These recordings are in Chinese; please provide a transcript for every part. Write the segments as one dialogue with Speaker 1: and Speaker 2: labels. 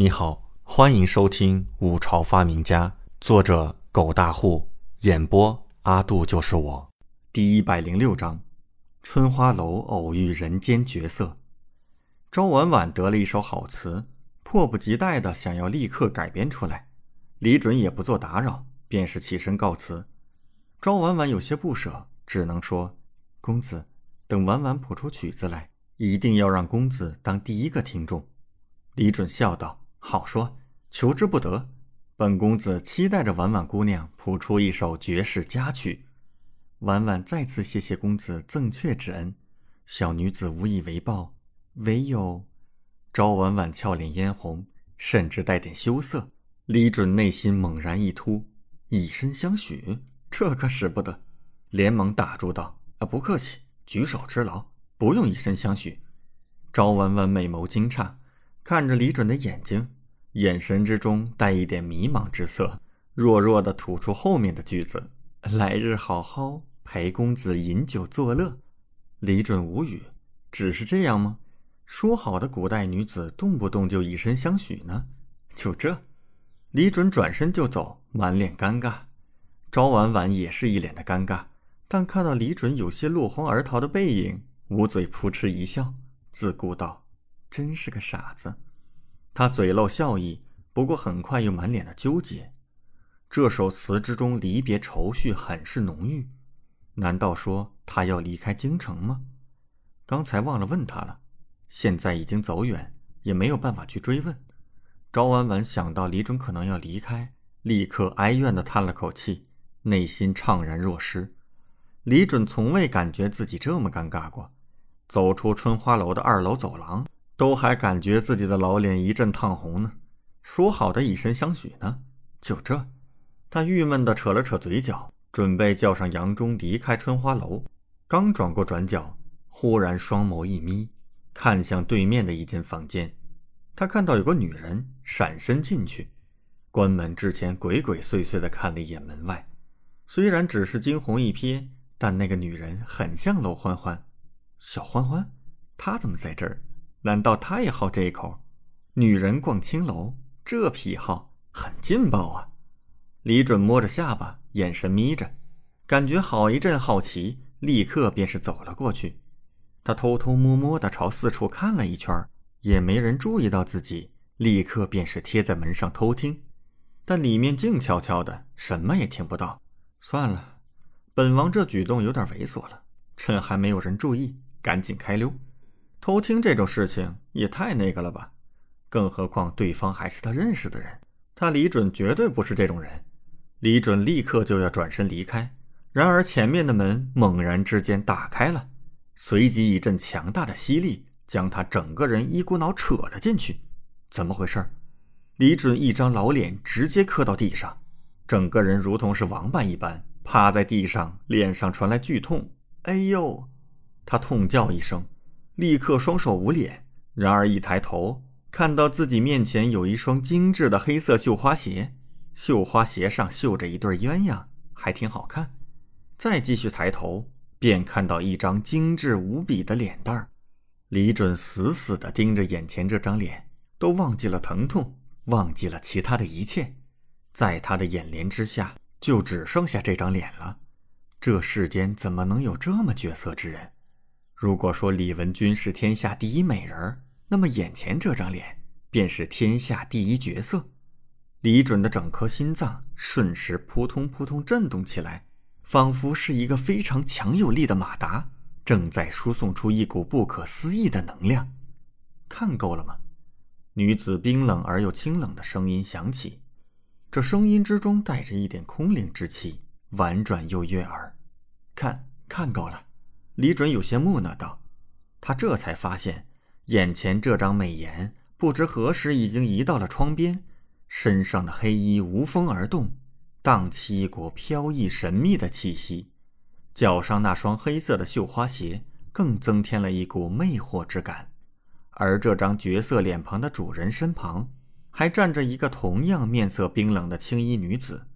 Speaker 1: 你好，欢迎收听《五朝发明家》，作者狗大户，演播阿杜就是我。第一百零六章：春花楼偶遇人间绝色。周婉婉得了一首好词，迫不及待的想要立刻改编出来。李准也不做打扰，便是起身告辞。周婉婉有些不舍，只能说：“公子，等婉婉谱出曲子来，一定要让公子当第一个听众。”李准笑道。好说，求之不得。本公子期待着婉婉姑娘谱出一首绝世佳曲。婉婉再次谢谢公子赠阙之恩，小女子无以为报。唯有，朝婉婉俏脸嫣红，甚至带点羞涩。李准内心猛然一突，以身相许，这可使不得，连忙打住道：“啊，不客气，举手之劳，不用以身相许。”朝婉婉美眸惊诧。看着李准的眼睛，眼神之中带一点迷茫之色，弱弱的吐出后面的句子：“来日好好陪公子饮酒作乐。”李准无语，只是这样吗？说好的古代女子动不动就以身相许呢？就这？李准转身就走，满脸尴尬。朝婉婉也是一脸的尴尬，但看到李准有些落荒而逃的背影，捂嘴扑哧一笑，自顾道。真是个傻子，他嘴露笑意，不过很快又满脸的纠结。这首词之中离别愁绪很是浓郁，难道说他要离开京城吗？刚才忘了问他了，现在已经走远，也没有办法去追问。赵婉婉想到李准可能要离开，立刻哀怨的叹了口气，内心怅然若失。李准从未感觉自己这么尴尬过，走出春花楼的二楼走廊。都还感觉自己的老脸一阵烫红呢，说好的以身相许呢？就这，他郁闷地扯了扯嘴角，准备叫上杨忠离开春花楼。刚转过转角，忽然双眸一眯，看向对面的一间房间。他看到有个女人闪身进去，关门之前鬼鬼祟祟地看了一眼门外。虽然只是惊鸿一瞥，但那个女人很像楼欢欢。小欢欢，她怎么在这儿？难道他也好这一口？女人逛青楼，这癖好很劲爆啊！李准摸着下巴，眼神眯着，感觉好一阵好奇，立刻便是走了过去。他偷偷摸摸的朝四处看了一圈，也没人注意到自己，立刻便是贴在门上偷听。但里面静悄悄的，什么也听不到。算了，本王这举动有点猥琐了，趁还没有人注意，赶紧开溜。偷听这种事情也太那个了吧，更何况对方还是他认识的人，他李准绝对不是这种人。李准立刻就要转身离开，然而前面的门猛然之间打开了，随即一阵强大的吸力将他整个人一股脑扯了进去。怎么回事？李准一张老脸直接磕到地上，整个人如同是王八一般趴在地上，脸上传来剧痛。哎呦！他痛叫一声。立刻双手捂脸，然而一抬头，看到自己面前有一双精致的黑色绣花鞋，绣花鞋上绣着一对鸳鸯，还挺好看。再继续抬头，便看到一张精致无比的脸蛋儿。李准死死地盯着眼前这张脸，都忘记了疼痛，忘记了其他的一切，在他的眼帘之下，就只剩下这张脸了。这世间怎么能有这么绝色之人？如果说李文君是天下第一美人那么眼前这张脸便是天下第一绝色。李准的整颗心脏瞬时扑通扑通震动起来，仿佛是一个非常强有力的马达，正在输送出一股不可思议的能量。看够了吗？女子冰冷而又清冷的声音响起，这声音之中带着一点空灵之气，婉转又悦耳。看看够了。李准有些木讷道：“他这才发现，眼前这张美颜不知何时已经移到了窗边，身上的黑衣无风而动，荡起一股飘逸神秘的气息。脚上那双黑色的绣花鞋更增添了一股魅惑之感。而这张绝色脸庞的主人身旁，还站着一个同样面色冰冷的青衣女子。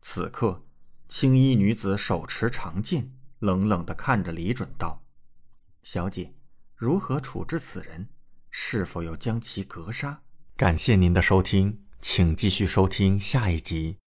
Speaker 1: 此刻，青衣女子手持长剑。”冷冷地看着李准道：“小姐，如何处置此人？是否要将其格杀？”感谢您的收听，请继续收听下一集。